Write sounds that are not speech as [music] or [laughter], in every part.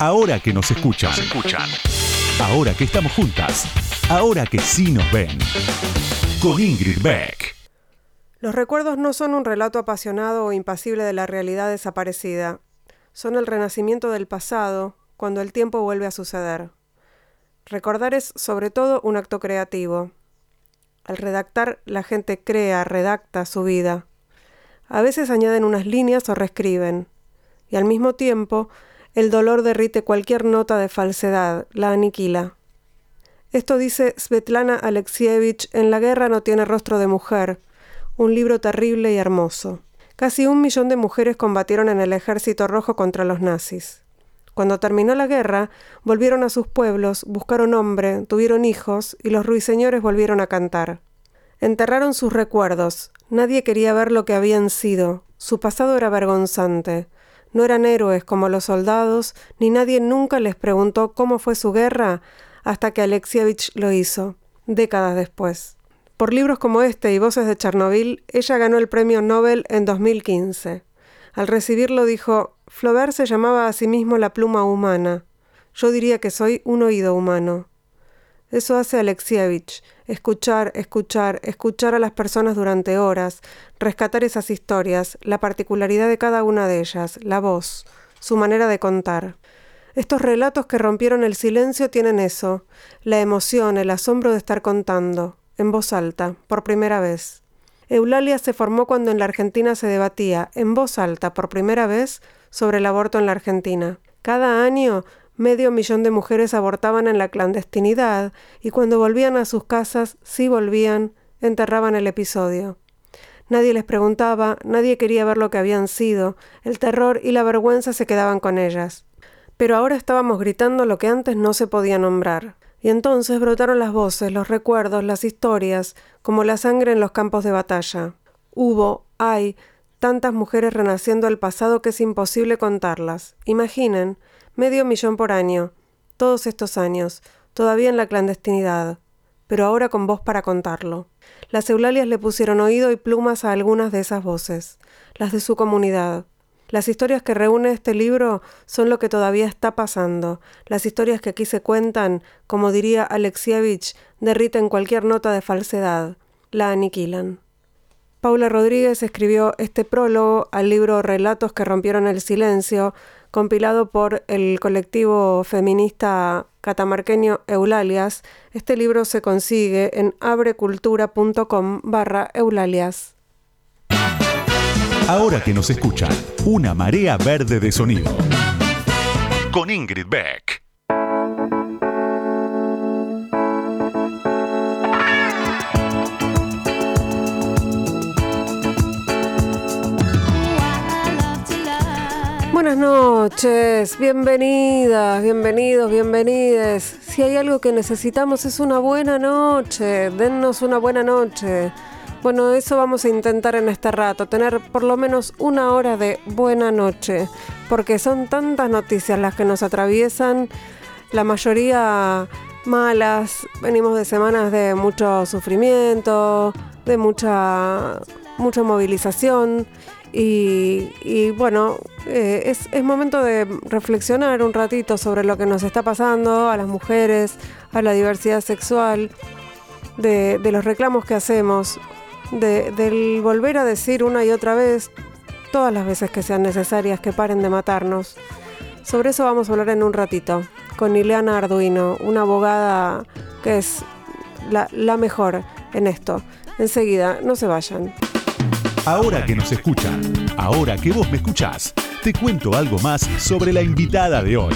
Ahora que nos escuchan. escuchan. Ahora que estamos juntas. Ahora que sí nos ven. Con Ingrid Beck. Los recuerdos no son un relato apasionado o impasible de la realidad desaparecida. Son el renacimiento del pasado, cuando el tiempo vuelve a suceder. Recordar es, sobre todo, un acto creativo. Al redactar, la gente crea, redacta su vida. A veces añaden unas líneas o reescriben. Y al mismo tiempo, el dolor derrite cualquier nota de falsedad, la aniquila. Esto dice Svetlana Alexievich en La guerra no tiene rostro de mujer, un libro terrible y hermoso. Casi un millón de mujeres combatieron en el ejército rojo contra los nazis. Cuando terminó la guerra, volvieron a sus pueblos, buscaron hombre, tuvieron hijos y los ruiseñores volvieron a cantar. Enterraron sus recuerdos, nadie quería ver lo que habían sido, su pasado era vergonzante. No eran héroes como los soldados, ni nadie nunca les preguntó cómo fue su guerra hasta que Alexievich lo hizo, décadas después. Por libros como este y Voces de Chernobyl, ella ganó el premio Nobel en 2015. Al recibirlo dijo, Flaubert se llamaba a sí mismo la pluma humana. Yo diría que soy un oído humano. Eso hace Alexievich, escuchar, escuchar, escuchar a las personas durante horas, rescatar esas historias, la particularidad de cada una de ellas, la voz, su manera de contar. Estos relatos que rompieron el silencio tienen eso, la emoción, el asombro de estar contando, en voz alta, por primera vez. Eulalia se formó cuando en la Argentina se debatía, en voz alta, por primera vez, sobre el aborto en la Argentina. Cada año, medio millón de mujeres abortaban en la clandestinidad y cuando volvían a sus casas, sí volvían, enterraban el episodio. Nadie les preguntaba, nadie quería ver lo que habían sido, el terror y la vergüenza se quedaban con ellas. Pero ahora estábamos gritando lo que antes no se podía nombrar. Y entonces brotaron las voces, los recuerdos, las historias, como la sangre en los campos de batalla. Hubo, hay, tantas mujeres renaciendo al pasado que es imposible contarlas. Imaginen, medio millón por año, todos estos años, todavía en la clandestinidad, pero ahora con voz para contarlo. Las Eulalias le pusieron oído y plumas a algunas de esas voces, las de su comunidad, las historias que reúne este libro son lo que todavía está pasando. Las historias que aquí se cuentan, como diría Alexievich, derriten cualquier nota de falsedad, la aniquilan. Paula Rodríguez escribió este prólogo al libro Relatos que rompieron el silencio, compilado por el colectivo feminista catamarqueño Eulalias. Este libro se consigue en abrecultura.com barra Eulalias. Ahora que nos escuchan, una marea verde de sonido. Con Ingrid Beck. Buenas noches, bienvenidas, bienvenidos, bienvenides. Si hay algo que necesitamos es una buena noche, dennos una buena noche. Bueno, eso vamos a intentar en este rato, tener por lo menos una hora de buena noche, porque son tantas noticias las que nos atraviesan, la mayoría malas, venimos de semanas de mucho sufrimiento, de mucha, mucha movilización y, bueno, eh, es, momento de reflexionar un ratito sobre lo que nos está pasando a las mujeres, a la diversidad sexual, de, los reclamos que hacemos de, del volver a decir una y otra vez, todas las veces que sean necesarias, que paren de matarnos. Sobre eso vamos a hablar en un ratito, con Ileana Arduino, una abogada que es la, la mejor en esto. Enseguida, no se vayan. Ahora que nos escuchan, ahora que vos me escuchás, te cuento algo más sobre la invitada de hoy.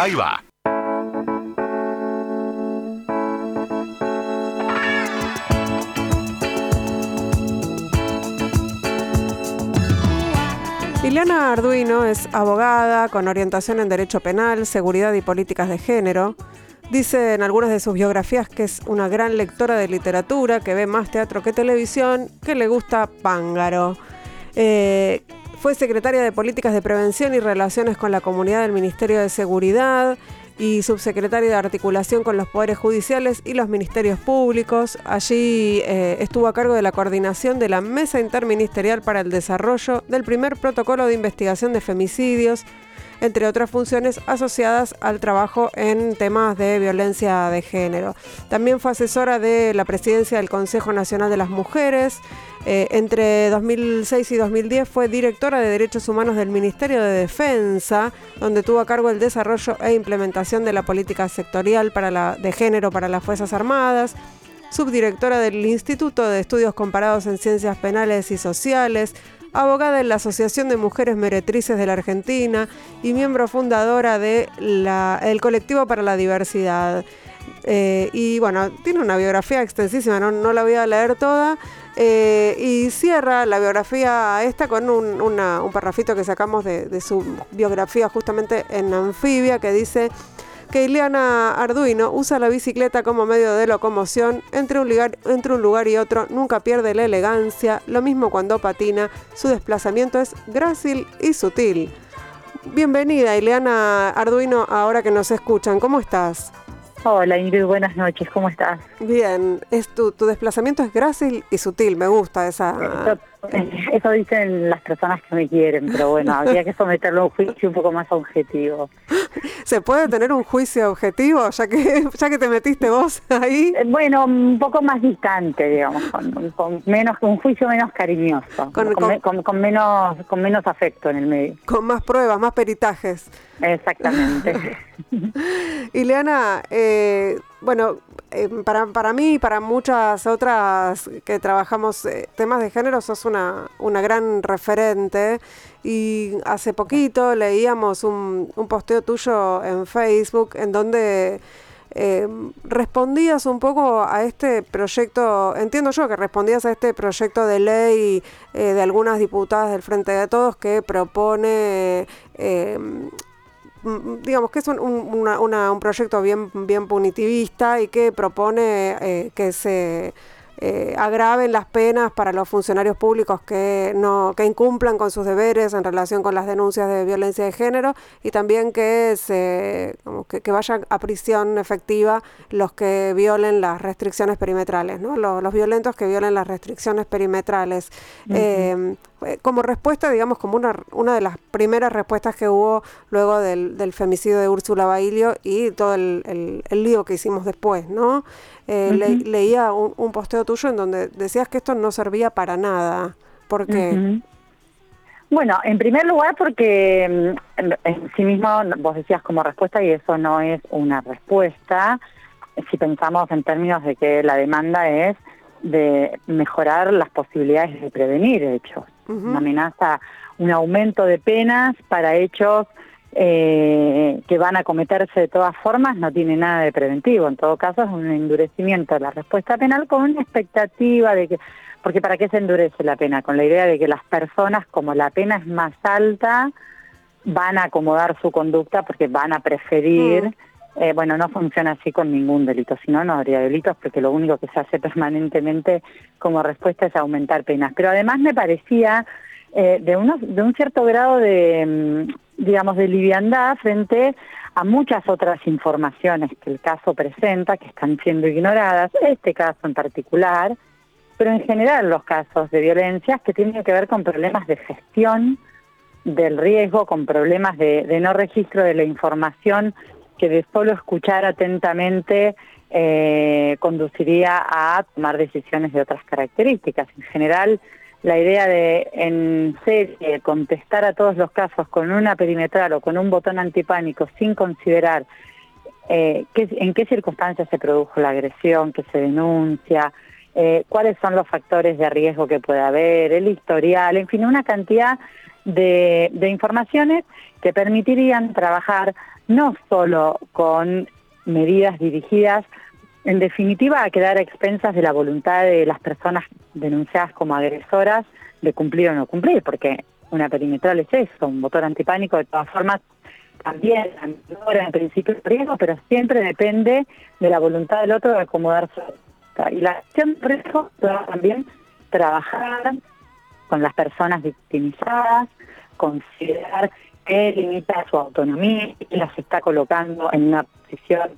Ahí va. Liliana Arduino es abogada con orientación en Derecho Penal, Seguridad y Políticas de Género. Dice en algunas de sus biografías que es una gran lectora de literatura, que ve más teatro que televisión, que le gusta Pángaro. Eh, fue secretaria de Políticas de Prevención y Relaciones con la Comunidad del Ministerio de Seguridad y subsecretario de articulación con los poderes judiciales y los ministerios públicos. Allí eh, estuvo a cargo de la coordinación de la Mesa Interministerial para el Desarrollo del primer protocolo de investigación de femicidios entre otras funciones asociadas al trabajo en temas de violencia de género. También fue asesora de la presidencia del Consejo Nacional de las Mujeres. Eh, entre 2006 y 2010 fue directora de Derechos Humanos del Ministerio de Defensa, donde tuvo a cargo el desarrollo e implementación de la política sectorial de género para las Fuerzas Armadas subdirectora del Instituto de Estudios Comparados en Ciencias Penales y Sociales, abogada en la Asociación de Mujeres Meretrices de la Argentina y miembro fundadora del colectivo para la diversidad. Eh, y bueno, tiene una biografía extensísima, no, la voy a leer toda. Eh, y cierra la biografía esta con un, un parrafito que sacamos de su biografía justamente en Anfibia que dice que Ileana Arduino usa la bicicleta como medio de locomoción entre un, lugar, entre un lugar y otro, nunca pierde la elegancia, lo mismo cuando patina, su desplazamiento es grácil y sutil. Bienvenida Ileana Arduino, ahora que nos escuchan, ¿cómo estás? Hola Ingrid, buenas noches, ¿cómo estás? Bien, es tu, tu desplazamiento es grácil y sutil, me gusta esa... [laughs] Eso, dicen las personas que me quieren, pero bueno, habría que someterlo a un juicio un poco más objetivo. ¿Se puede tener un juicio objetivo ya que ya que te metiste vos ahí? Eh, bueno, un poco más distante, digamos, con, menos un juicio menos cariñoso, con, con, menos con menos afecto en el medio. Con más pruebas, más peritajes. Exactamente. [laughs] Ileana, eh, bueno, eh, para, para mí y para muchas otras que trabajamos eh, temas de género, sos una, una gran referente. Y hace poquito leíamos un, un posteo tuyo en Facebook en donde eh, respondías un poco a este proyecto, entiendo yo que respondías a este proyecto de ley de algunas diputadas del Frente de Todos que propone digamos que es un, un proyecto bien, bien punitivista y que propone eh, que se eh, agraven las penas para los funcionarios públicos que no que incumplan con sus deberes en relación con las denuncias de violencia de género y también que se que, vayan a prisión efectiva los que violen las restricciones perimetrales, ¿no? Los, violentos que violen las restricciones perimetrales. Eh, como respuesta, digamos, como una, una de las primeras respuestas que hubo luego del, del femicidio de Úrsula Bailio y todo el, el, el lío que hicimos después, ¿no? Eh, leía un, posteo tuyo en donde decías que esto no servía para nada. ¿Por qué? Bueno, en primer lugar porque mm, en, sí mismo vos decías como respuesta y eso no es una respuesta si pensamos en términos de que la demanda es de mejorar las posibilidades de prevenir hechos. Una amenaza, un aumento de penas para hechos eh, que van a cometerse de todas formas no tiene nada de preventivo. En todo caso es un endurecimiento de la respuesta penal con una expectativa de que, porque ¿para qué se endurece la pena? Con la idea de que las personas, como la pena es más alta, van a acomodar su conducta porque van a preferir... Mm. Eh, bueno, no funciona así con ningún delito, si no, no habría delitos porque lo único que se hace [laughs] permanentemente como respuesta es aumentar penas. Pero además me parecía eh, de, de un cierto grado de, mm, digamos, de liviandad frente a muchas otras informaciones que el caso presenta, que están siendo ignoradas, este caso en particular, pero en general los casos de violencia que tienen que ver con problemas de gestión del riesgo, con problemas de no registro de la información que de solo escuchar atentamente eh, conduciría a tomar decisiones de otras características. En general, la idea de en serie contestar a todos los casos con una perimetral o con un botón antipánico sin considerar eh, en qué circunstancias se produjo la agresión, que se denuncia, eh, cuáles son los factores de riesgo que puede haber, el historial, en fin, una cantidad de, de informaciones que permitirían trabajar no solo con medidas dirigidas en definitiva, a quedar a expensas de la voluntad de las personas denunciadas como agresoras de cumplir o no cumplir, porque una perimetral es eso, un motor antipánico de todas formas también ahora en principio el riesgo, pero siempre depende de la voluntad del otro de acomodarse. Y la acción de riesgo también trabajar con las personas victimizadas, considerar que limita su autonomía y las está colocando en una posición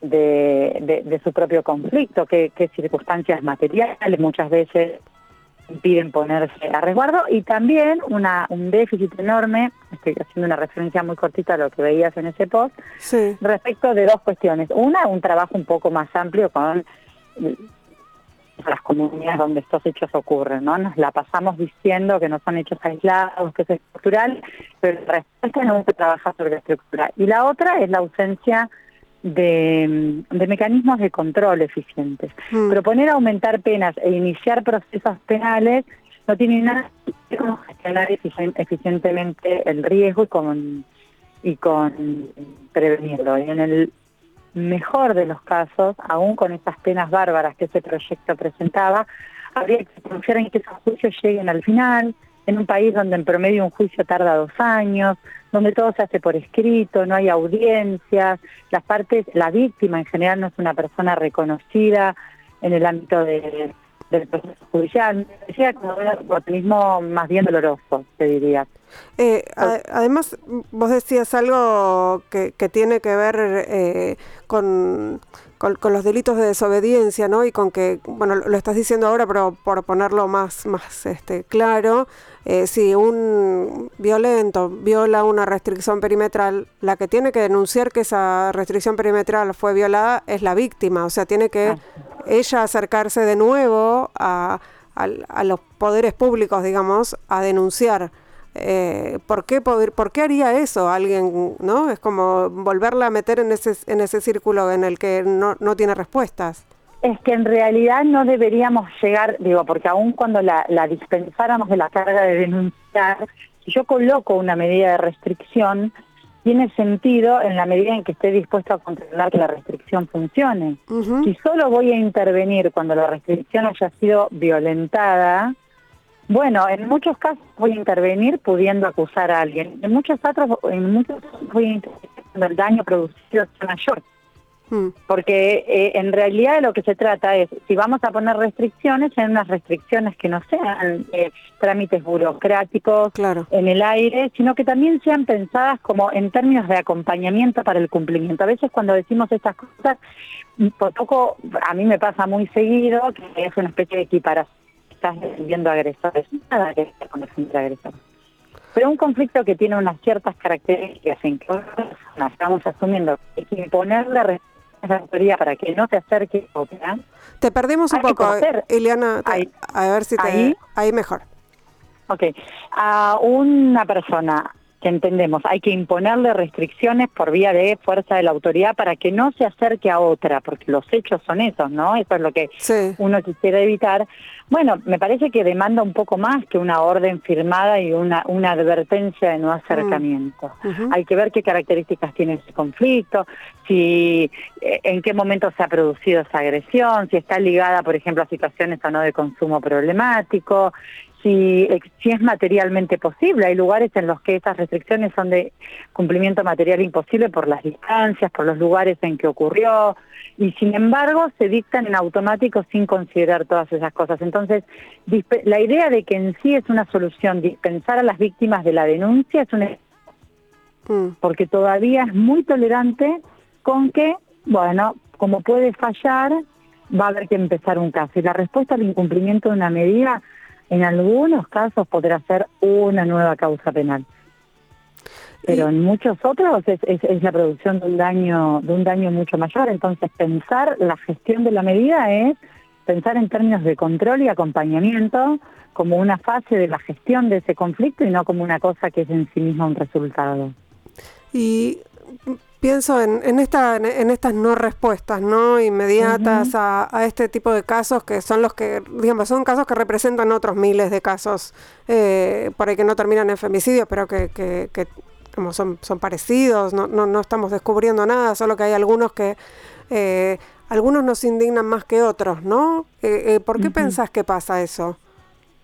de, de, su propio conflicto, qué, circunstancias materiales, muchas veces impiden ponerse a resguardo y también una, un déficit enorme, estoy haciendo una referencia muy cortita a lo que veías en ese post, respecto de dos cuestiones. Una, un trabajo un poco más amplio con las comunidades donde estos hechos ocurren, ¿no? Nos la pasamos diciendo que no son hechos aislados, que es estructural, pero la respuesta no se trabaja sobre la estructura. Y la otra es la ausencia de, mecanismos de control eficientes. Mm. Proponer aumentar penas e iniciar procesos penales no tiene nada que ver con gestionar eficientemente el riesgo y con, y con prevenirlo. Y en el mejor de los casos, aún con esas penas bárbaras que ese proyecto presentaba, habría que confiar en que esos juicios lleguen al final, en un país donde en promedio un juicio tarda dos años, donde todo se hace por escrito, no hay audiencias, las partes, la víctima en general no es una persona reconocida en el ámbito del proceso judicial. Decía como un oportunismo más bien doloroso, te diría. Eh, además, vos decías algo que, tiene que ver eh, con, con, los delitos de desobediencia, ¿no? Y con que, bueno, lo estás diciendo ahora, pero por ponerlo más, más este, claro, eh, si un violento viola una restricción perimetral, la que tiene que denunciar que esa restricción perimetral fue violada es la víctima, o sea, tiene que ella acercarse de nuevo a, a los poderes públicos, digamos, a denunciar. Eh, ¿por, qué ¿Por qué haría eso alguien? ¿no? Es como volverla a meter en ese, en ese círculo en el que no, no tiene respuestas. Es que en realidad no deberíamos llegar, digo, porque aún cuando la, la dispensáramos de la carga de denunciar, si yo coloco una medida de restricción, tiene sentido en la medida en que esté dispuesto a controlar que la restricción funcione. Si solo voy a intervenir cuando la restricción haya sido violentada, bueno, en muchos casos voy a intervenir pudiendo acusar a alguien. En muchos otros, en muchos voy a intervenir cuando el daño producido es mayor. Hmm. Porque eh, en realidad de lo que se trata es, si vamos a poner restricciones, en unas restricciones que no sean eh, trámites burocráticos en el aire, sino que también sean pensadas como en términos de acompañamiento para el cumplimiento. A veces cuando decimos estas cosas, por poco, a mí me pasa muy seguido, que es una especie de equiparación estás defendiendo agresores, nada que ver con defender agresores. Pero un conflicto que tiene unas ciertas características en que estamos asumiendo que hay que imponer la autoridad para que no se acerque. Te perdimos un poco, Eliana, a ver si te... Ahí, ahí mejor. Ok, a una persona que entendemos, hay que imponerle restricciones por vía de fuerza de la autoridad para que no se acerque a otra, porque los hechos son esos, ¿no? Eso es lo que uno quisiera evitar. Bueno, me parece que demanda un poco más que una orden firmada y una, una advertencia de no acercamiento. Mm. Hay que ver qué características tiene ese conflicto, si eh, en qué momento se ha producido esa agresión, si está ligada, por ejemplo, a situaciones o no de consumo problemático, si, si es materialmente posible. Hay lugares en los que esas restricciones son de cumplimiento material imposible por las distancias, por los lugares en que ocurrió, y sin embargo se dictan en automático sin considerar todas esas cosas. Entonces, la idea de que en sí es una solución dispensar a las víctimas de la denuncia es una... Mm. porque todavía es muy tolerante con que, bueno, como puede fallar, va a haber que empezar un caso. Y la respuesta al incumplimiento de una medida en algunos casos podrá ser una nueva causa penal. Pero en muchos otros es, es, la producción de un daño de un daño mucho mayor. Entonces pensar la gestión de la medida es pensar en términos de control y acompañamiento como una fase de la gestión de ese conflicto y no como una cosa que es en sí misma un resultado. Y pienso en, en, esta, en estas no respuestas no inmediatas a, este tipo de casos que son los que, digamos, son casos que representan otros miles de casos eh, por ahí que no terminan en femicidio, pero que, que, como son, son parecidos, no, no, no, estamos descubriendo nada, solo que hay algunos que... Eh, algunos nos indignan más que otros, ¿no? Eh, eh ¿Por qué pensás que pasa eso?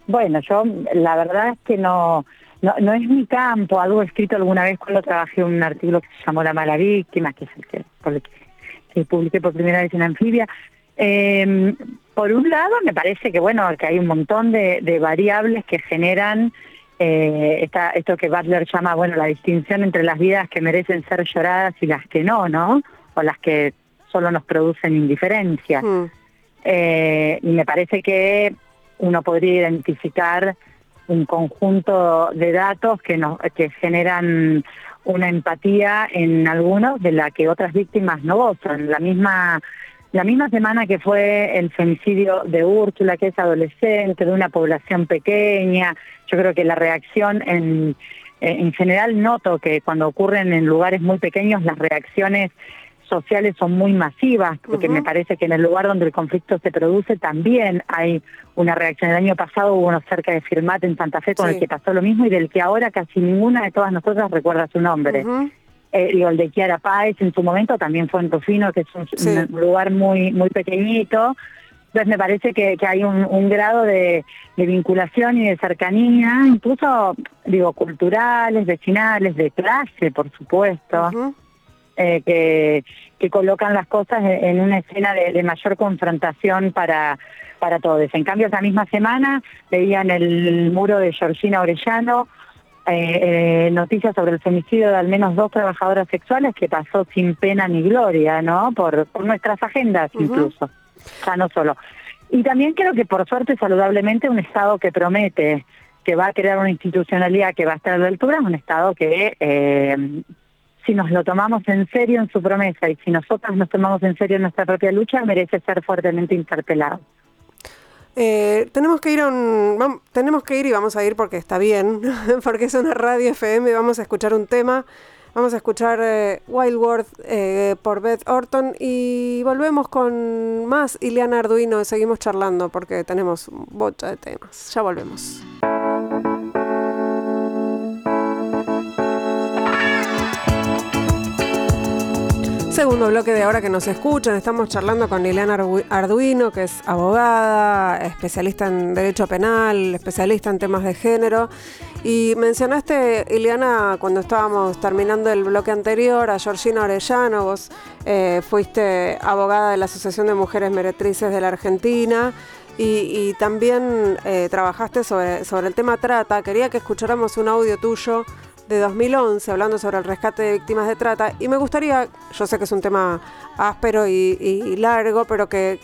Bueno, yo la verdad es que no, no, no es mi campo, algo escrito alguna vez cuando trabajé un artículo que se llamó La mala víctima, que es el que, por el que, publiqué por primera vez en Anfibia. Em, por un lado, me parece que bueno que hay un montón de, variables que generan eh, esta, esto que Butler llama bueno la distinción entre las vidas que merecen ser lloradas y las que no, ¿no? O las que solo nos producen indiferencia. Mm. Eh, y me parece que uno podría identificar un conjunto de datos que, nos, que generan una empatía en algunos de la que otras víctimas no gozan. La misma, la misma semana que fue el femicidio de Úrsula, que es adolescente, de una población pequeña, yo creo que la reacción en, en general noto que cuando ocurren en lugares muy pequeños las reacciones sociales son muy masivas, porque me parece que en el lugar donde el conflicto se produce también hay una reacción. El año pasado hubo uno cerca de Firmat en Santa Fe con el que pasó lo mismo y del que ahora casi ninguna de todas nosotras recuerda su nombre. Eh, el de Kiara Páez en su momento también fue en Tofino, que es un, lugar muy, muy pequeñito. Entonces me parece que, hay un, grado de, vinculación y de cercanía, incluso, digo, culturales, vecinales, de clase, por supuesto. Eh, que, que, colocan las cosas en, una escena de, mayor confrontación para, para todos. En cambio, esa misma semana veían el muro de Georgina Orellano, eh, eh, noticias sobre el femicidio de al menos dos trabajadoras sexuales que pasó sin pena ni gloria, ¿no? Por, nuestras agendas incluso, ya no solo. Y también creo que por suerte saludablemente un Estado que promete que va a crear una institucionalidad que va a estar a la altura, es un Estado que eh, si nos lo tomamos en serio en su promesa y si nosotros nos tomamos en serio en nuestra propia lucha, merece ser fuertemente interpelado. Eh, tenemos que ir a un, tenemos que ir y vamos a ir porque está bien, [laughs] porque es una radio FM y vamos a escuchar un tema. Vamos a escuchar eh, Wild World eh, por Beth Orton y volvemos con más Ileana Arduino seguimos charlando porque tenemos bocha de temas. Ya volvemos. Segundo bloque de ahora que nos escuchan, estamos charlando con Liliana Arduino, que es abogada, especialista en derecho penal, especialista en temas de género. Y mencionaste, Ileana, cuando estábamos terminando el bloque anterior, a Georgina Orellano, vos eh, fuiste abogada de la Asociación de Mujeres Meretrices de la Argentina. Y, también eh, trabajaste sobre el tema trata. Quería que escucháramos un audio tuyo de 2011 hablando sobre el rescate de víctimas de trata y me gustaría, yo sé que es un tema áspero y, largo, pero que,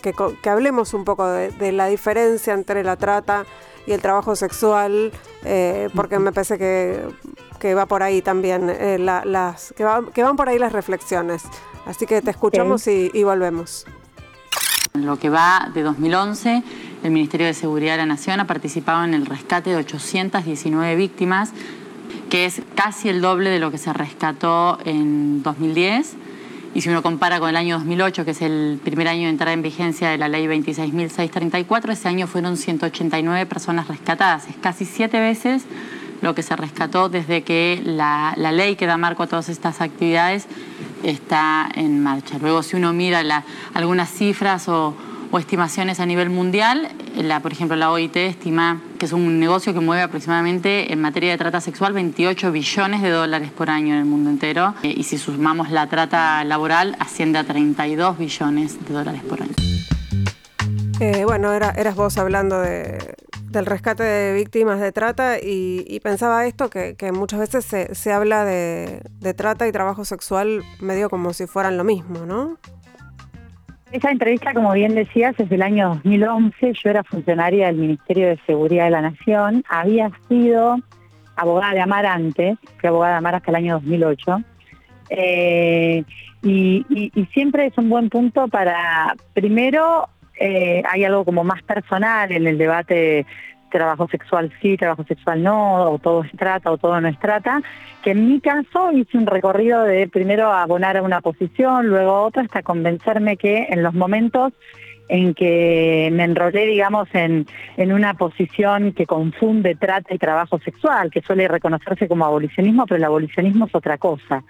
hablemos un poco de, la diferencia entre la trata y el trabajo sexual, eh, porque me parece que, va por ahí también, eh, las, que, van por ahí las reflexiones. Así que te escuchamos y, y volvemos. En lo que va de 2011, el Ministerio de Seguridad de la Nación ha participado en el rescate de 819 víctimas que es casi el doble de lo que se rescató en 2010. Y si uno compara con el año 2008, que es el primer año de entrada en vigencia de la ley 26.634, ese año fueron 189 personas rescatadas. Es casi siete veces lo que se rescató desde que la, ley que da marco a todas estas actividades está en marcha. Luego, si uno mira algunas cifras o, o estimaciones a nivel mundial. La, por ejemplo, la OIT estima que es un negocio que mueve aproximadamente en materia de trata sexual 28 billones de dólares por año en el mundo entero. Eh, y si sumamos la trata laboral, asciende a 32 billones de dólares por año. Eh, bueno, era, eras vos hablando de, del rescate de víctimas de trata y, pensaba esto, que, muchas veces se, habla de, trata y trabajo sexual medio como si fueran lo mismo, ¿no? Esa entrevista, como bien decías, es del año 2011. Yo era funcionaria del Ministerio de Seguridad de la Nación. Había sido abogada de Amar antes, fui abogada de Amar hasta el año 2008. Eh, y, siempre es un buen punto para, primero, eh, hay algo como más personal en el debate trabajo sexual sí, trabajo sexual no, o todo es trata o todo no es trata, que en mi caso hice un recorrido de primero abonar a una posición, luego a otra, hasta convencerme que en los momentos en que me enrolé, digamos, en, en una posición que confunde trata y trabajo sexual, que suele reconocerse como abolicionismo, pero el abolicionismo es otra cosa.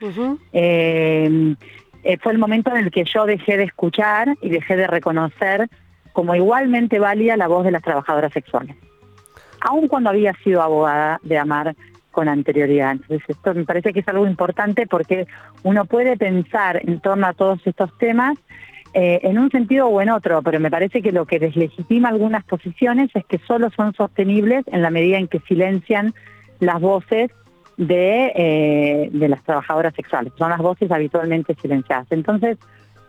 Eh, eh, fue el momento en el que yo dejé de escuchar y dejé de reconocer como igualmente válida la voz de las trabajadoras sexuales aun cuando había sido abogada de Amar con anterioridad. Entonces esto me parece que es algo importante porque uno puede pensar en torno a todos estos temas eh, en un sentido o en otro, pero me parece que lo que deslegitima algunas posiciones es que solo son sostenibles en la medida en que silencian las voces de, eh, de las trabajadoras sexuales, son las voces habitualmente silenciadas. Entonces,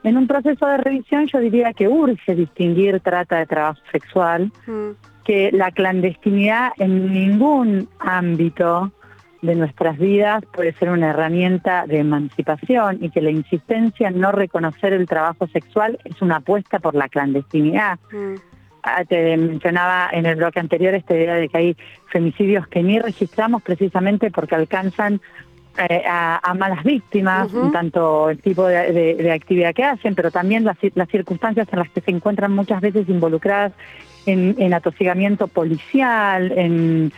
en un proceso de revisión yo diría que urge distinguir trata de trabajo sexual, mm que la clandestinidad en ningún ámbito de nuestras vidas puede ser una herramienta de emancipación y que la insistencia en no reconocer el trabajo sexual es una apuesta por la clandestinidad. Mm. Ah, te mencionaba en el bloque anterior esta idea de que hay femicidios que ni registramos precisamente porque alcanzan eh, a, malas víctimas, tanto el tipo de, actividad que hacen, pero también las, circunstancias en las que se encuentran muchas veces involucradas en, atosigamiento policial, en,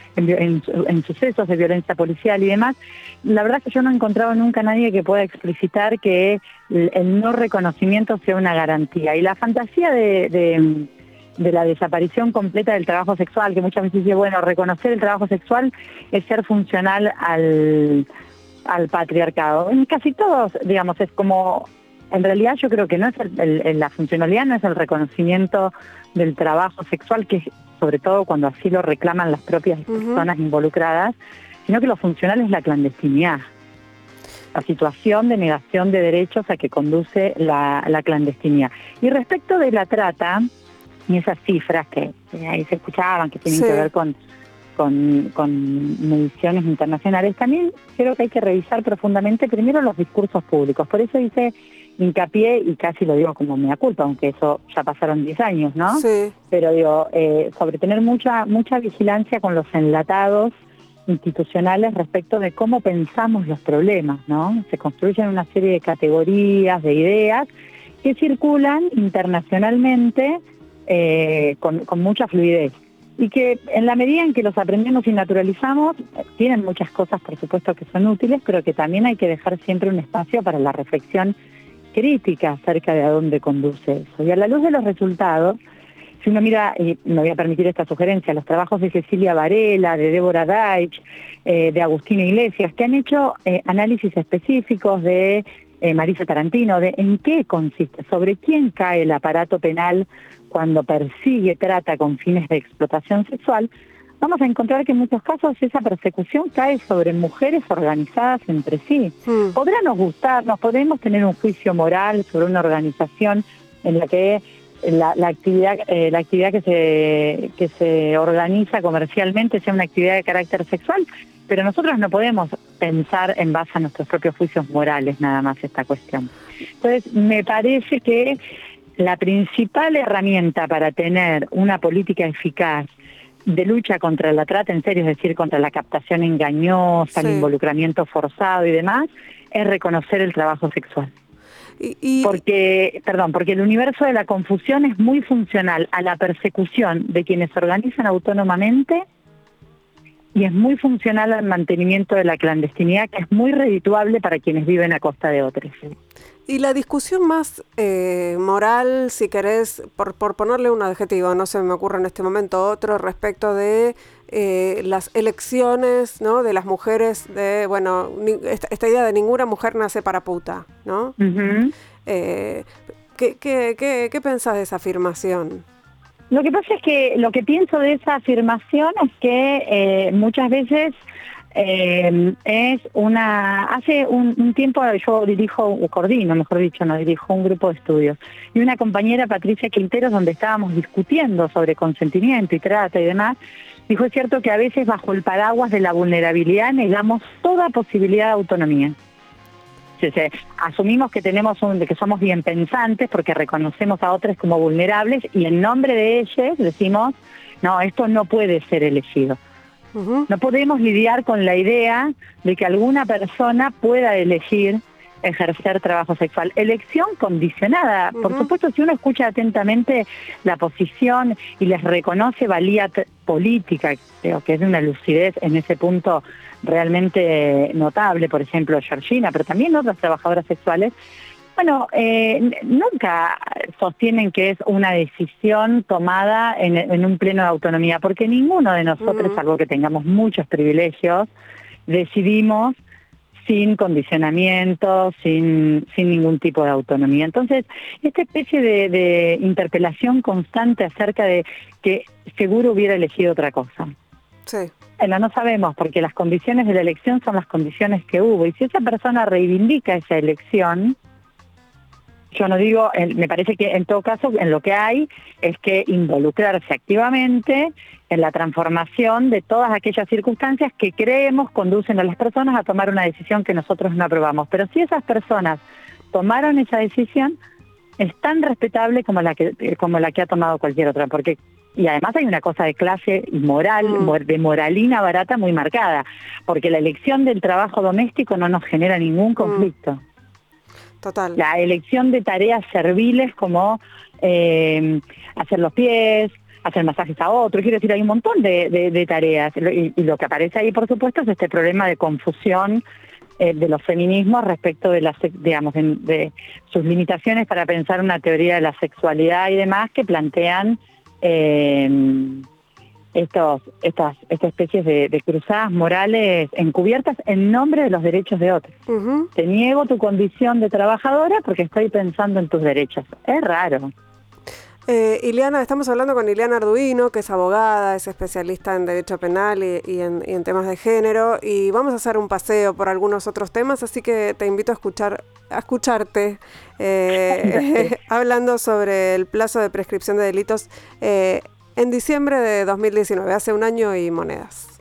sucesos de violencia policial y demás. La verdad es que yo no he encontrado nunca nadie que pueda explicitar que el, no reconocimiento sea una garantía. Y la fantasía de la desaparición completa del trabajo sexual, que muchas veces dice, bueno, reconocer el trabajo sexual es ser funcional al, al patriarcado. En casi todos, digamos, es como, en realidad yo creo que no es el, la funcionalidad no es el reconocimiento del trabajo sexual, que sobre todo cuando así lo reclaman las propias personas involucradas, sino que lo funcional es la clandestinidad la situación de negación de derechos a que conduce la, la clandestinidad. Y respecto de la trata, y esas cifras que, ahí se escuchaban, que tienen que ver con, con, mediciones internacionales, también creo que hay que revisar profundamente primero los discursos públicos. Por eso hice hincapié, y casi lo digo como mea culpa, aunque eso ya pasaron 10 años, ¿no? Sí. Pero digo, eh, sobre tener mucha, mucha vigilancia con los enlatados institucionales respecto de cómo pensamos los problemas, ¿no? Se construyen una serie de categorías, de ideas que circulan internacionalmente eh, con, mucha fluidez y que en la medida en que los aprendemos y naturalizamos, tienen muchas cosas, por supuesto, que son útiles, pero que también hay que dejar siempre un espacio para la reflexión crítica acerca de a dónde conduce eso. Y a la luz de los resultados, si uno mira, y me voy a permitir esta sugerencia, los trabajos de Cecilia Varela, de Débora Deitch, eh, de Agustina Iglesias, que han hecho eh, análisis específicos de Marisa Tarantino, de en qué consiste, sobre quién cae el aparato penal cuando persigue, trata con fines de explotación sexual, vamos a encontrar que en muchos casos esa persecución cae sobre mujeres organizadas entre sí. Hmm. Podrá nos gustarnos, podemos tener un juicio moral sobre una organización en la que la, actividad, eh, la actividad que se, que se organiza comercialmente sea una actividad de carácter sexual, pero nosotros no podemos pensar en base a nuestros propios juicios morales nada más esta cuestión. Entonces, me parece que la principal herramienta para tener una política eficaz de lucha contra la trata en serio, es decir, contra la captación engañosa, el involucramiento forzado y demás, es reconocer el trabajo sexual. Porque, perdón, porque el universo de la confusión es muy funcional a la persecución de quienes se organizan autónomamente y es muy funcional al mantenimiento de la clandestinidad, que es muy redituable para quienes viven a costa de otros. Y la discusión más eh, moral, si querés, por, por, ponerle un adjetivo, no se me ocurre en este momento otro, respecto de eh, las elecciones, ¿no? De las mujeres, de, bueno, esta, idea de ninguna mujer nace para puta, ¿no? Eh, ¿qué, qué, qué, qué pensás de esa afirmación? Lo que pasa es que lo que pienso de esa afirmación es que muchas veces eh, es una, hace un, tiempo yo dirijo, o coordino, mejor dicho, no dirijo un grupo de estudios, y una compañera, Patricia Quinteros, donde estábamos discutiendo sobre consentimiento y trata y demás, dijo, es cierto que a veces bajo el paraguas de la vulnerabilidad negamos toda posibilidad de autonomía. Asumimos que tenemos un, que somos bien pensantes porque reconocemos a otros como vulnerables y en nombre de ellos decimos, no, esto no puede ser elegido. No podemos lidiar con la idea de que alguna persona pueda elegir ejercer trabajo sexual. Elección condicionada. Por supuesto, si uno escucha atentamente la posición y les reconoce valía política, creo que es de una lucidez en ese punto realmente notable, por ejemplo, Georgina, pero también otras trabajadoras sexuales, bueno, eh, nunca sostienen que es una decisión tomada en, un pleno de autonomía, porque ninguno de nosotros, salvo que tengamos muchos privilegios, decidimos sin condicionamiento, sin, sin ningún tipo de autonomía. Entonces, esta especie de, de interpelación constante acerca de que seguro hubiera elegido otra cosa. Sí. Bueno, no sabemos, porque las condiciones de la elección son las condiciones que hubo. Y si esa persona reivindica esa elección, Yo no digo, me parece que en todo caso en lo que hay es que involucrarse activamente en la transformación de todas aquellas circunstancias que creemos conducen a las personas a tomar una decisión que nosotros no aprobamos. Pero si esas personas tomaron esa decisión, es tan respetable como la que, como la que ha tomado cualquier otra, porque y además hay una cosa de clase y moral, mm. de moralina barata muy marcada, porque la elección del trabajo doméstico no nos genera ningún mm. conflicto. Total. La elección de tareas serviles como eh, hacer los pies, hacer masajes a otros, quiero decir, hay un montón de, tareas. Y, lo que aparece ahí, por supuesto, es este problema de confusión eh, de los feminismos respecto de las, digamos, de, sus limitaciones para pensar una teoría de la sexualidad y demás que plantean eh, estos, estas, estas especies de, cruzadas morales encubiertas en nombre de los derechos de otros. Te niego tu condición de trabajadora porque estoy pensando en tus derechos. Es raro. Eh, Ileana, estamos hablando con Ileana Arduino, que es abogada, es especialista en derecho penal y, en, temas de género, y vamos a hacer un paseo por algunos otros temas, así que te invito a escuchar, a escucharte eh, [laughs] [laughs] hablando sobre el plazo de prescripción de delitos eh, en diciembre de 2019, hace un año y monedas.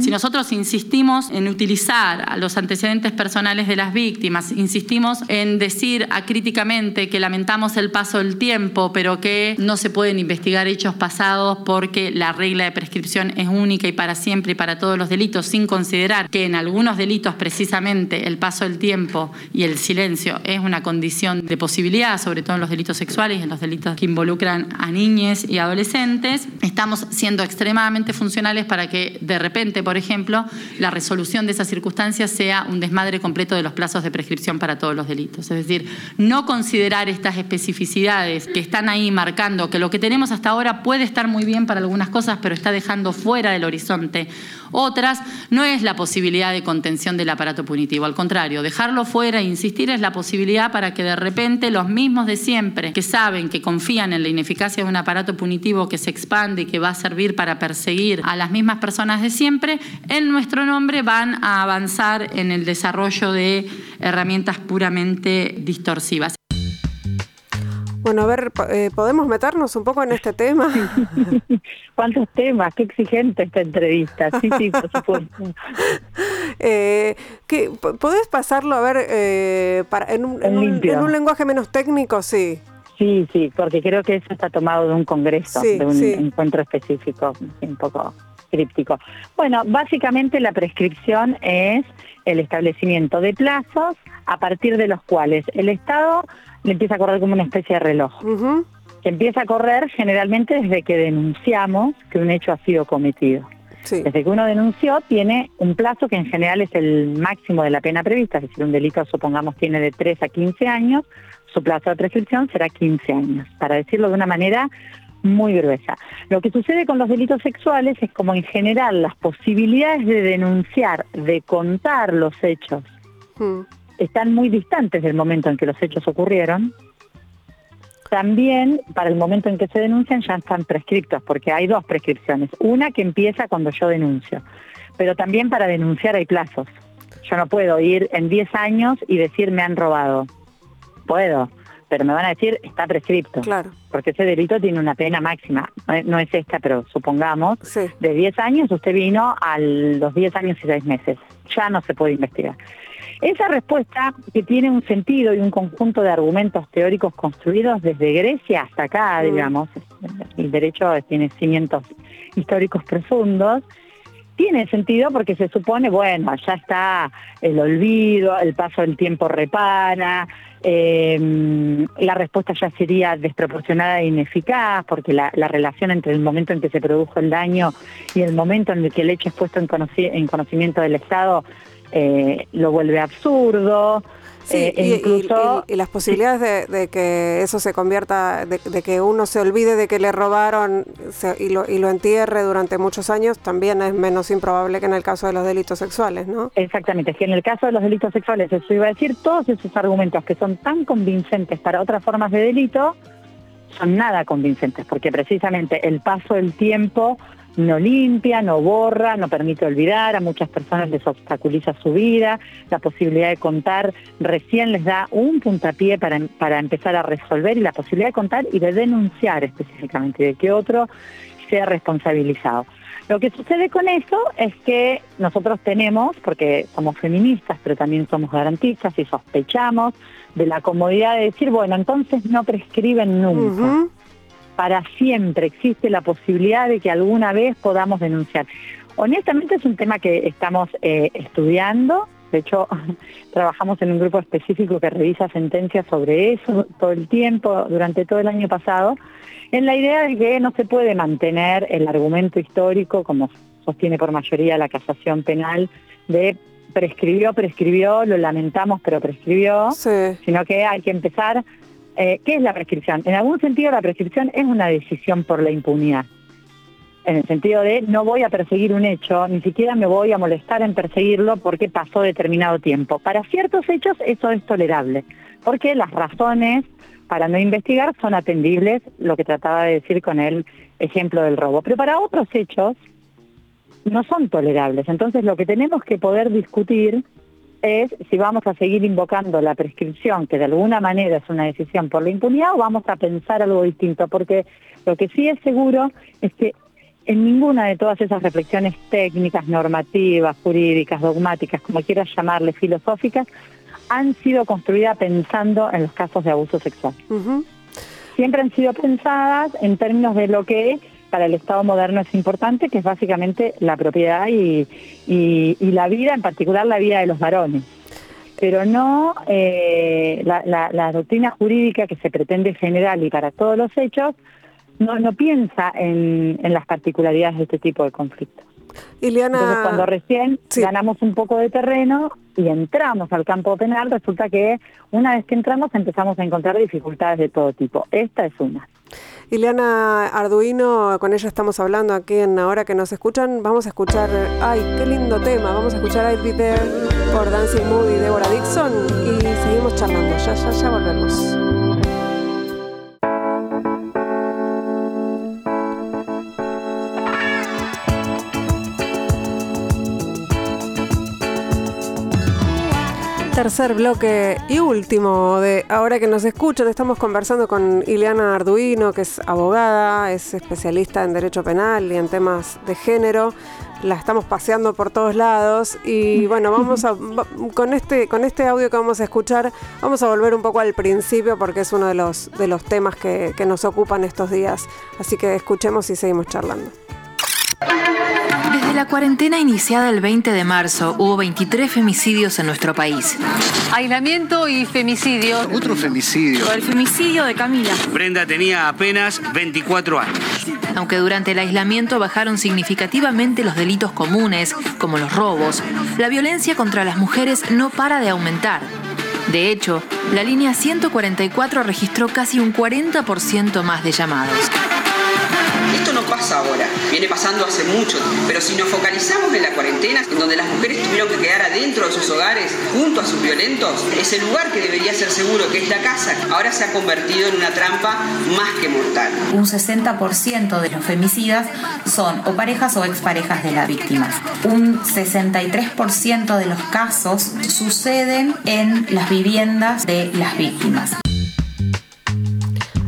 Si nosotros insistimos en utilizar los antecedentes personales de las víctimas, insistimos en decir acríticamente que lamentamos el paso del tiempo, pero que no se pueden investigar hechos pasados porque la regla de prescripción es única y para siempre y para todos los delitos, sin considerar que en algunos delitos precisamente el paso del tiempo y el silencio es una condición de posibilidad, sobre todo en los delitos sexuales y en los delitos que involucran a niñas y adolescentes, estamos siendo extremadamente funcionales para que de repente, por ejemplo, la resolución de esas circunstancias sea un desmadre completo de los plazos de prescripción para todos los delitos. Es decir, no considerar estas especificidades que están ahí marcando que lo que tenemos hasta ahora puede estar muy bien para algunas cosas, pero está dejando fuera del horizonte otras, no es la posibilidad de contención del aparato punitivo. Al contrario, dejarlo fuera e insistir es la posibilidad para que de repente los mismos de siempre, que saben, que confían en la ineficacia de un aparato punitivo que se expande y que va a servir para perseguir a las mismas personas de siempre, en nuestro nombre van a avanzar en el desarrollo de herramientas puramente distorsivas. Bueno, a ver, eh, ¿podemos meternos un poco en este tema? [laughs] ¿Cuántos temas? Qué exigente esta entrevista. Sí, sí, por supuesto. [laughs] eh, ¿Podés pasarlo a ver eh, para, en, un, en, un, lenguaje menos técnico? Sí. Sí, sí, porque creo que eso está tomado de un congreso, de un encuentro específico, un poco críptico. Bueno, básicamente la prescripción es el establecimiento de plazos a partir de los cuales el Estado le empieza a correr como una especie de reloj. Que empieza a correr generalmente desde que denunciamos que un hecho ha sido cometido. Desde que uno denunció tiene un plazo que en general es el máximo de la pena prevista, es decir, un delito supongamos tiene de 3 a 15 años, su plazo de prescripción será 15 años, para decirlo de una manera muy gruesa. Lo que sucede con los delitos sexuales es como en general las posibilidades de denunciar, de contar los hechos. Están muy distantes del momento en que los hechos ocurrieron. También para el momento en que se denuncian ya están prescriptos, porque hay dos prescripciones. Una que empieza cuando yo denuncio, pero también para denunciar hay plazos. Yo no puedo ir en 10 años y decir me han robado. Puedo, pero me van a decir está prescripto. Claro. Porque ese delito tiene una pena máxima, no es esta, pero supongamos, de 10 años usted vino a los 10 años y 6 meses, ya no se puede investigar. Esa respuesta que tiene un sentido y un conjunto de argumentos teóricos construidos desde Grecia hasta acá, mm. digamos, el derecho tiene cimientos históricos profundos, tiene sentido porque se supone, bueno, ya está el olvido, el paso del tiempo repara, eh, la respuesta ya sería desproporcionada e ineficaz porque la, relación entre el momento en que se produjo el daño y el momento en el que el hecho es puesto en, conocimiento del Estado eh, lo vuelve absurdo. Sí, eh, e incluso, y, las posibilidades de, que eso se convierta, de, que uno se olvide de que le robaron y, lo, y lo entierre durante muchos años, también es menos improbable que en el caso de los delitos sexuales, ¿no? Exactamente, es que en el caso de los delitos sexuales, eso iba a decir, todos esos argumentos que son tan convincentes para otras formas de delito, son nada convincentes, porque precisamente el paso del tiempo no limpia, no borra, no permite olvidar, a muchas personas les obstaculiza su vida, la posibilidad de contar recién les da un puntapié para, para empezar a resolver y la posibilidad de contar y de denunciar específicamente, de que otro sea responsabilizado. Lo que sucede con eso es que nosotros tenemos, porque somos feministas, pero también somos garantistas y sospechamos de la comodidad de decir, bueno, entonces no prescriben nunca. Para siempre existe la posibilidad de que alguna vez podamos denunciar. Honestamente es un tema que estamos eh, estudiando, de hecho, [laughs] trabajamos en un grupo específico que revisa sentencias sobre eso todo el tiempo, durante todo el año pasado, en la idea de que no se puede mantener el argumento histórico, como sostiene por mayoría la casación penal, de prescribió, prescribió, lo lamentamos, pero prescribió, sino que hay que empezar. Eh, ¿Qué es la prescripción? En algún sentido la prescripción es una decisión por la impunidad en el sentido de no voy a perseguir un hecho, ni siquiera me voy a molestar en perseguirlo porque pasó determinado tiempo. Para ciertos hechos eso es tolerable, porque las razones para no investigar son atendibles, lo que trataba de decir con el ejemplo del robo. Pero para otros hechos no son tolerables. Entonces lo que tenemos que poder discutir es si vamos a seguir invocando la prescripción, que de alguna manera es una decisión por la impunidad, o vamos a pensar algo distinto, porque lo que sí es seguro es que en ninguna de todas esas reflexiones técnicas, normativas, jurídicas, dogmáticas, como quieras llamarle, filosóficas, han sido construidas pensando en los casos de abuso sexual. Siempre han sido pensadas en términos de lo que para el Estado moderno es importante, que es básicamente la propiedad y, la vida, en particular la vida de los varones. Pero no eh, la doctrina jurídica que se pretende general y para todos los hechos, no, no piensa en, las particularidades de este tipo de conflictos. Ileana... Entonces, cuando recién ganamos un poco de terreno y entramos al campo penal, resulta que una vez que entramos empezamos a encontrar dificultades de todo tipo. Esta es una. Ileana Arduino, con ella estamos hablando aquí en Ahora que nos escuchan. Vamos a escuchar, ay, qué lindo tema. Vamos a escuchar I'll Be There por Dancing Mood y Deborah Dixon y seguimos charlando. Ya, ya, ya volvemos. Tercer bloque y último de ahora que nos escuchan, estamos conversando con Ileana Arduino, que es abogada, es especialista en derecho penal y en temas de género. La estamos paseando por todos lados y [laughs] bueno, vamos a con este con este audio que vamos a escuchar, vamos a volver un poco al principio porque es uno de los de los temas que, que nos ocupan estos días. Así que escuchemos y seguimos charlando. Desde la cuarentena iniciada el 20 de marzo, hubo 23 femicidios en nuestro país. Aislamiento y femicidio. Otro femicidio. El femicidio de Camila. Brenda tenía apenas 24 años. Aunque durante el aislamiento bajaron significativamente los delitos comunes, como los robos, la violencia contra las mujeres no para de aumentar. De hecho, la línea 144 registró casi un 40% más de llamados. Esto no pasa ahora, viene pasando hace mucho, pero si nos focalizamos en la cuarentena, en donde las mujeres tuvieron que quedar adentro de sus hogares junto a sus violentos, ese lugar que debería ser seguro, que es la casa, ahora se ha convertido en una trampa más que mortal. Un 60% de los femicidas son o parejas o exparejas de la víctima. Un 63% de los casos suceden en las viviendas de las víctimas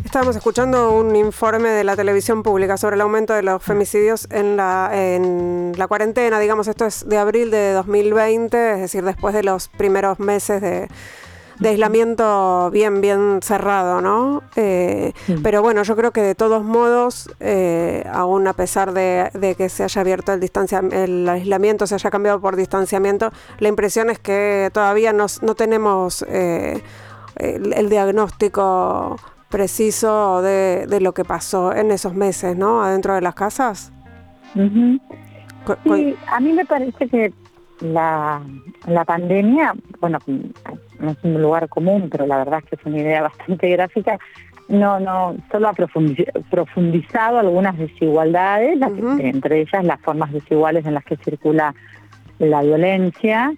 estábamos escuchando un informe de la televisión pública sobre el aumento de los femicidios en la, en la cuarentena, digamos, esto es de abril de 2020, es decir, después de los primeros meses de, aislamiento bien, bien cerrado, ¿no? Eh, pero bueno, yo creo que de todos modos, eh, aún a pesar de, que se haya abierto el, el aislamiento, se haya cambiado por distanciamiento, la impresión es que todavía no, no tenemos eh, el diagnóstico preciso de, de, lo que pasó en esos meses, ¿no? Adentro de las casas. Sí, a mí me parece que la, la pandemia, bueno, no es un lugar común, pero la verdad es que es una idea [laughs] bastante gráfica, no, no, solo ha profundizado algunas desigualdades, entre ellas las formas desiguales en las que circula la violencia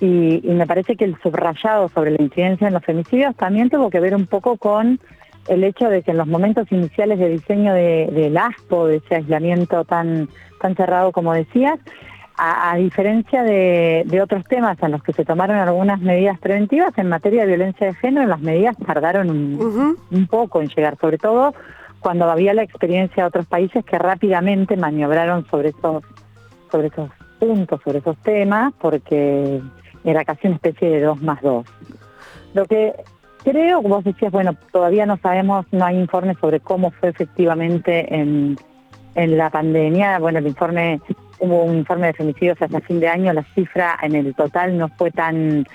y, y, me parece que el subrayado sobre la incidencia en los femicidios también tuvo que ver un poco con el hecho de que en los momentos iniciales de diseño de, del ASPO, de ese aislamiento tan, tan cerrado como decías, a, diferencia de, otros temas en los que se tomaron algunas medidas preventivas, en materia de violencia de género las medidas tardaron un, un poco en llegar, sobre todo cuando había la experiencia de otros países que rápidamente maniobraron sobre esos, sobre esos puntos, sobre esos temas, porque era casi una especie de dos más dos. Lo que creo, como vos decías, bueno, todavía no sabemos, no hay informes sobre cómo fue efectivamente en, en la pandemia. Bueno, el informe, hubo un informe de femicidios hasta fin de año, la cifra en el total no fue tan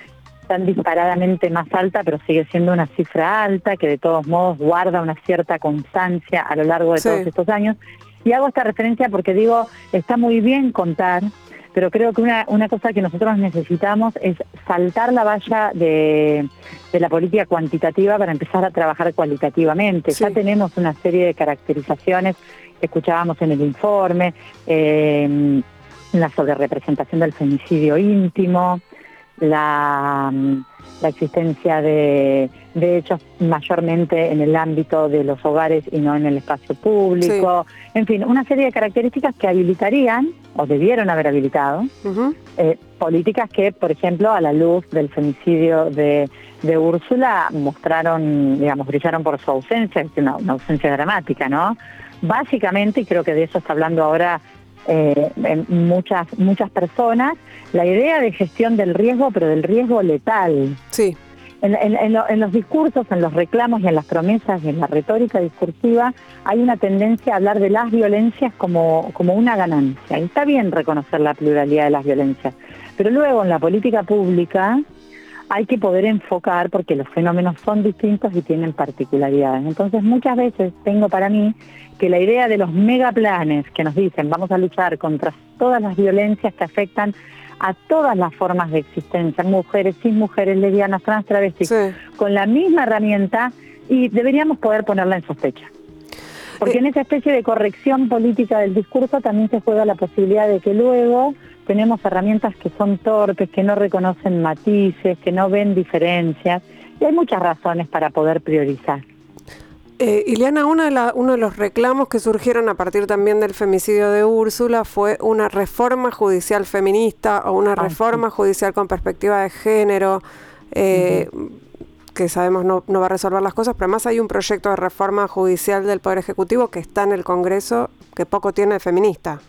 tan disparadamente más alta, pero sigue siendo una cifra alta que de todos modos guarda una cierta constancia a lo largo de todos estos años. Y hago esta referencia porque digo, está muy bien contar pero creo que una, una cosa que nosotros necesitamos es saltar la valla de, la política cuantitativa para empezar a trabajar cualitativamente. Ya tenemos una serie de caracterizaciones que escuchábamos en el informe, eh, la sobrerepresentación del femicidio íntimo, la, la existencia de, de, hechos mayormente en el ámbito de los hogares y no en el espacio público, en fin, una serie de características que habilitarían, o debieron haber habilitado, eh, políticas que, por ejemplo, a la luz del femicidio de, de Úrsula, mostraron, digamos, brillaron por su ausencia, es una, una ausencia dramática, ¿no? Básicamente, y creo que de eso está hablando ahora eh, en muchas, muchas personas, la idea de gestión del riesgo, pero del riesgo letal. Sí. En, los discursos, en los reclamos y en las promesas y en la retórica discursiva hay una tendencia a hablar de las violencias como, como una ganancia. Y está bien reconocer la pluralidad de las violencias, pero luego en la política pública hay que poder enfocar porque los fenómenos son distintos y tienen particularidades. Entonces muchas veces tengo para mí que la idea de los megaplanes que nos dicen vamos a luchar contra todas las violencias que afectan a todas las formas de existencia, mujeres, sin mujeres, lesbianas, trans, travestis, con la misma herramienta y deberíamos poder ponerla en sospecha. Porque eh. en esa especie de corrección política del discurso también se juega la posibilidad de que luego tenemos herramientas que son torpes, que no reconocen matices, que no ven diferencias, y hay muchas razones para poder priorizar. Eh, Ileana, uno de los reclamos que surgieron a partir también del femicidio de Úrsula fue una reforma judicial feminista o una reforma judicial con perspectiva de género, eh, que sabemos no, va a resolver las cosas, pero además hay un proyecto de reforma judicial del Poder Ejecutivo que está en el Congreso que poco tiene de feminista.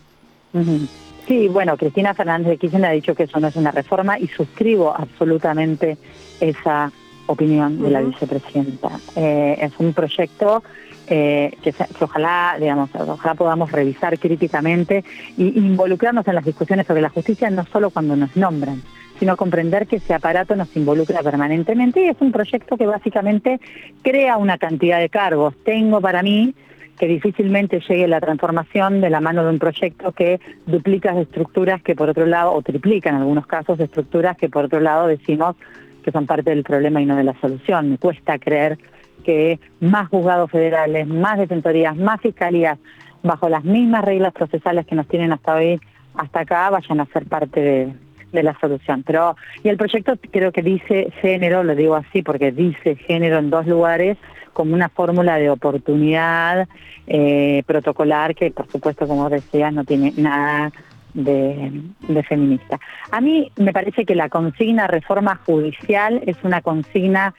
Sí, bueno, Cristina Fernández de Kirchner ha dicho que eso no es una reforma y suscribo absolutamente esa opinión de la vicepresidenta. Eh, es un proyecto eh, que, ojalá, digamos, ojalá podamos revisar críticamente e involucrarnos en las discusiones sobre la justicia no solo cuando nos nombran, sino comprender que ese aparato nos involucra permanentemente y es un proyecto que básicamente crea una cantidad de cargos. Tengo para mí que difícilmente llegue la transformación de la mano de un proyecto que duplica estructuras que por otro lado, o triplica en algunos casos estructuras que por otro lado decimos que son parte del problema y no de la solución. Me cuesta creer que más juzgados federales, más defensorías, más fiscalías, bajo las mismas reglas procesales que nos tienen hasta hoy, hasta acá, vayan a ser parte de, de la solución. Pero, y el proyecto creo que dice género, lo digo así porque dice género en dos lugares, como una fórmula de oportunidad eh, protocolar que, por supuesto, como decías, no tiene nada de, feminista. A mí me parece que la consigna reforma judicial es una consigna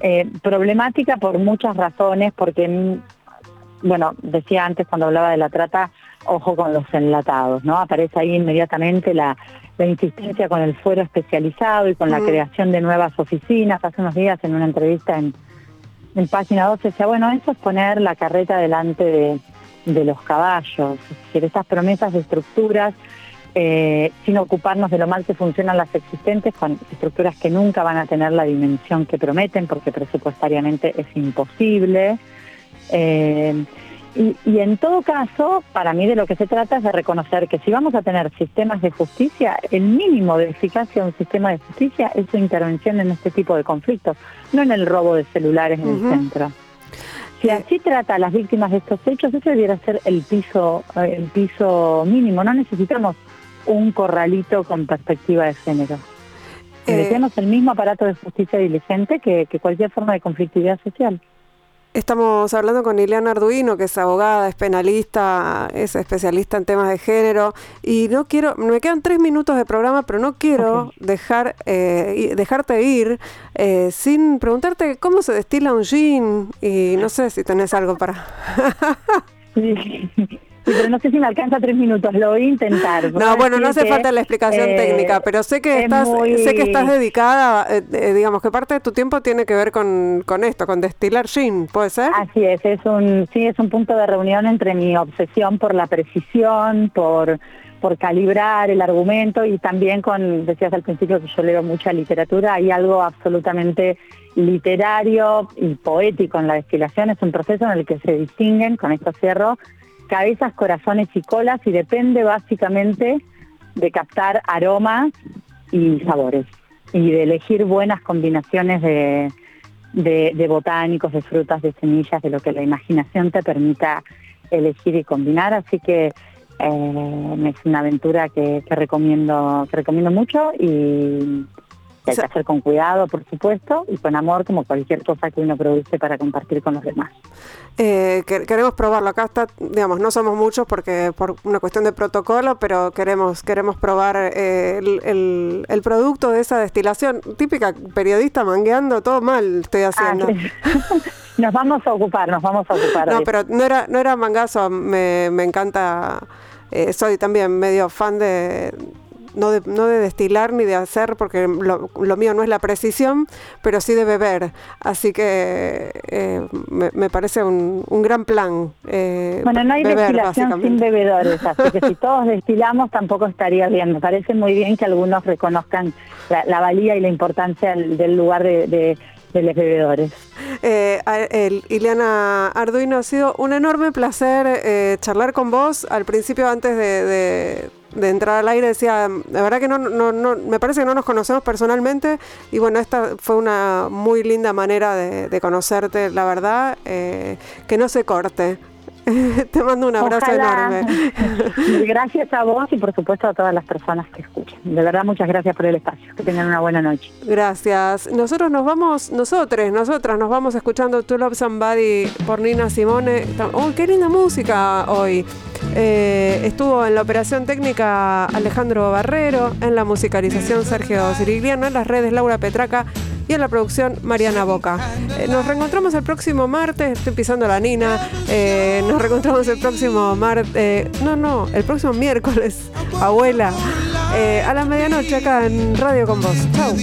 eh, problemática por muchas razones, porque, mm, bueno, decía antes cuando hablaba de la trata, ojo con los enlatados, ¿no? Aparece ahí inmediatamente la, insistencia con el fuero especializado y con la creación de nuevas oficinas. Hace unos días en una entrevista en en página 12 decía, bueno, eso es poner la carreta delante de, los caballos, es decir, esas promesas de estructuras, eh, sin ocuparnos de lo mal que funcionan las existentes, con estructuras que nunca van a tener la dimensión que prometen, porque presupuestariamente es imposible. Eh, y, en todo caso, para mí de lo que se trata es de reconocer que si vamos a tener sistemas de justicia, el mínimo de eficacia de un sistema de justicia es su intervención en este tipo de conflictos, no en el robo de celulares en el centro. Si así trata a las víctimas de estos hechos, eso debiera ser el piso, eh, el piso mínimo. No necesitamos un corralito con perspectiva de género. Eh, Necesitamos el mismo aparato de justicia diligente que cualquier forma de conflictividad social. Estamos hablando con Ileana Arduino, que es abogada, es penalista, es especialista en temas de género. Y no quiero, me quedan tres minutos de programa, pero no quiero dejar eh, dejarte ir eh, sin preguntarte cómo se destila un gin. Y no sé si tenés algo para. [laughs] pero no sé si me alcanza tres minutos, lo voy a intentar. No, bueno, no hace falta la explicación eh, técnica, pero sé que estás, sé que estás dedicada, eh, eh, digamos que parte de tu tiempo tiene que ver con, con esto, con destilar gin, ¿puede ser? Así es, es un, sí, es un punto de reunión entre mi obsesión por la precisión, por por calibrar el argumento y también con, decías al principio que yo leo mucha literatura, hay algo absolutamente literario y poético en la destilación, es un proceso en el que se distinguen, con esto cierro, cabezas, corazones y colas y depende básicamente de captar aromas y sabores y de elegir buenas combinaciones de, de, botánicos, de frutas, de semillas, de lo que la imaginación te permita elegir y combinar. Así que eh, es una aventura que, recomiendo, que recomiendo mucho y hay que hacer con cuidado, por supuesto, y con amor, como cualquier cosa que uno produce para compartir con los demás. Eh, queremos probarlo. Acá está, digamos, no somos muchos porque por una cuestión de protocolo, pero queremos queremos probar eh, el, producto de esa destilación. Típica periodista mangueando, todo mal estoy ah, haciendo. [laughs] nos vamos a ocupar, nos vamos a ocupar. No, pero no era, no era mangazo, me, me encanta. Eh, soy también medio fan de, no de, no de destilar ni de hacer, porque lo, mío no es la precisión, pero sí de beber. Así que eh, me, parece un, un gran plan. Eh, bueno, no hay destilación sin bebedores, así que si todos destilamos tampoco estaría bien. Me parece muy bien que algunos reconozcan la, valía y la importancia del, lugar de, los bebedores. Eh, Ileana Arduino, ha sido un enorme placer eh, charlar con vos. Al principio, antes de de entrar al aire decía, la verdad que no, no, no, me parece que no nos conocemos personalmente y bueno, esta fue una muy linda manera de, conocerte, la verdad, eh, que no se corte. [laughs] Te mando un abrazo enorme. [laughs] Gracias a vos y por supuesto a todas las personas que escuchan. De verdad, muchas gracias por el espacio. Que tengan una buena noche. Gracias. Nosotros nos vamos, nosotros, nosotras nos vamos escuchando To Love Somebody por Nina Simone. ¡Oh, qué linda música hoy! Eh, estuvo en la operación técnica Alejandro Barrero, en la musicalización Sergio Cirigliano, en las redes Laura Petraca y en la producción Mariana Boca. Eh, nos reencontramos el próximo martes, estoy pisando la nina, eh, nos reencontramos el próximo martes, no, no, el próximo miércoles, abuela, a la medianoche acá en Radio con vos. Chau.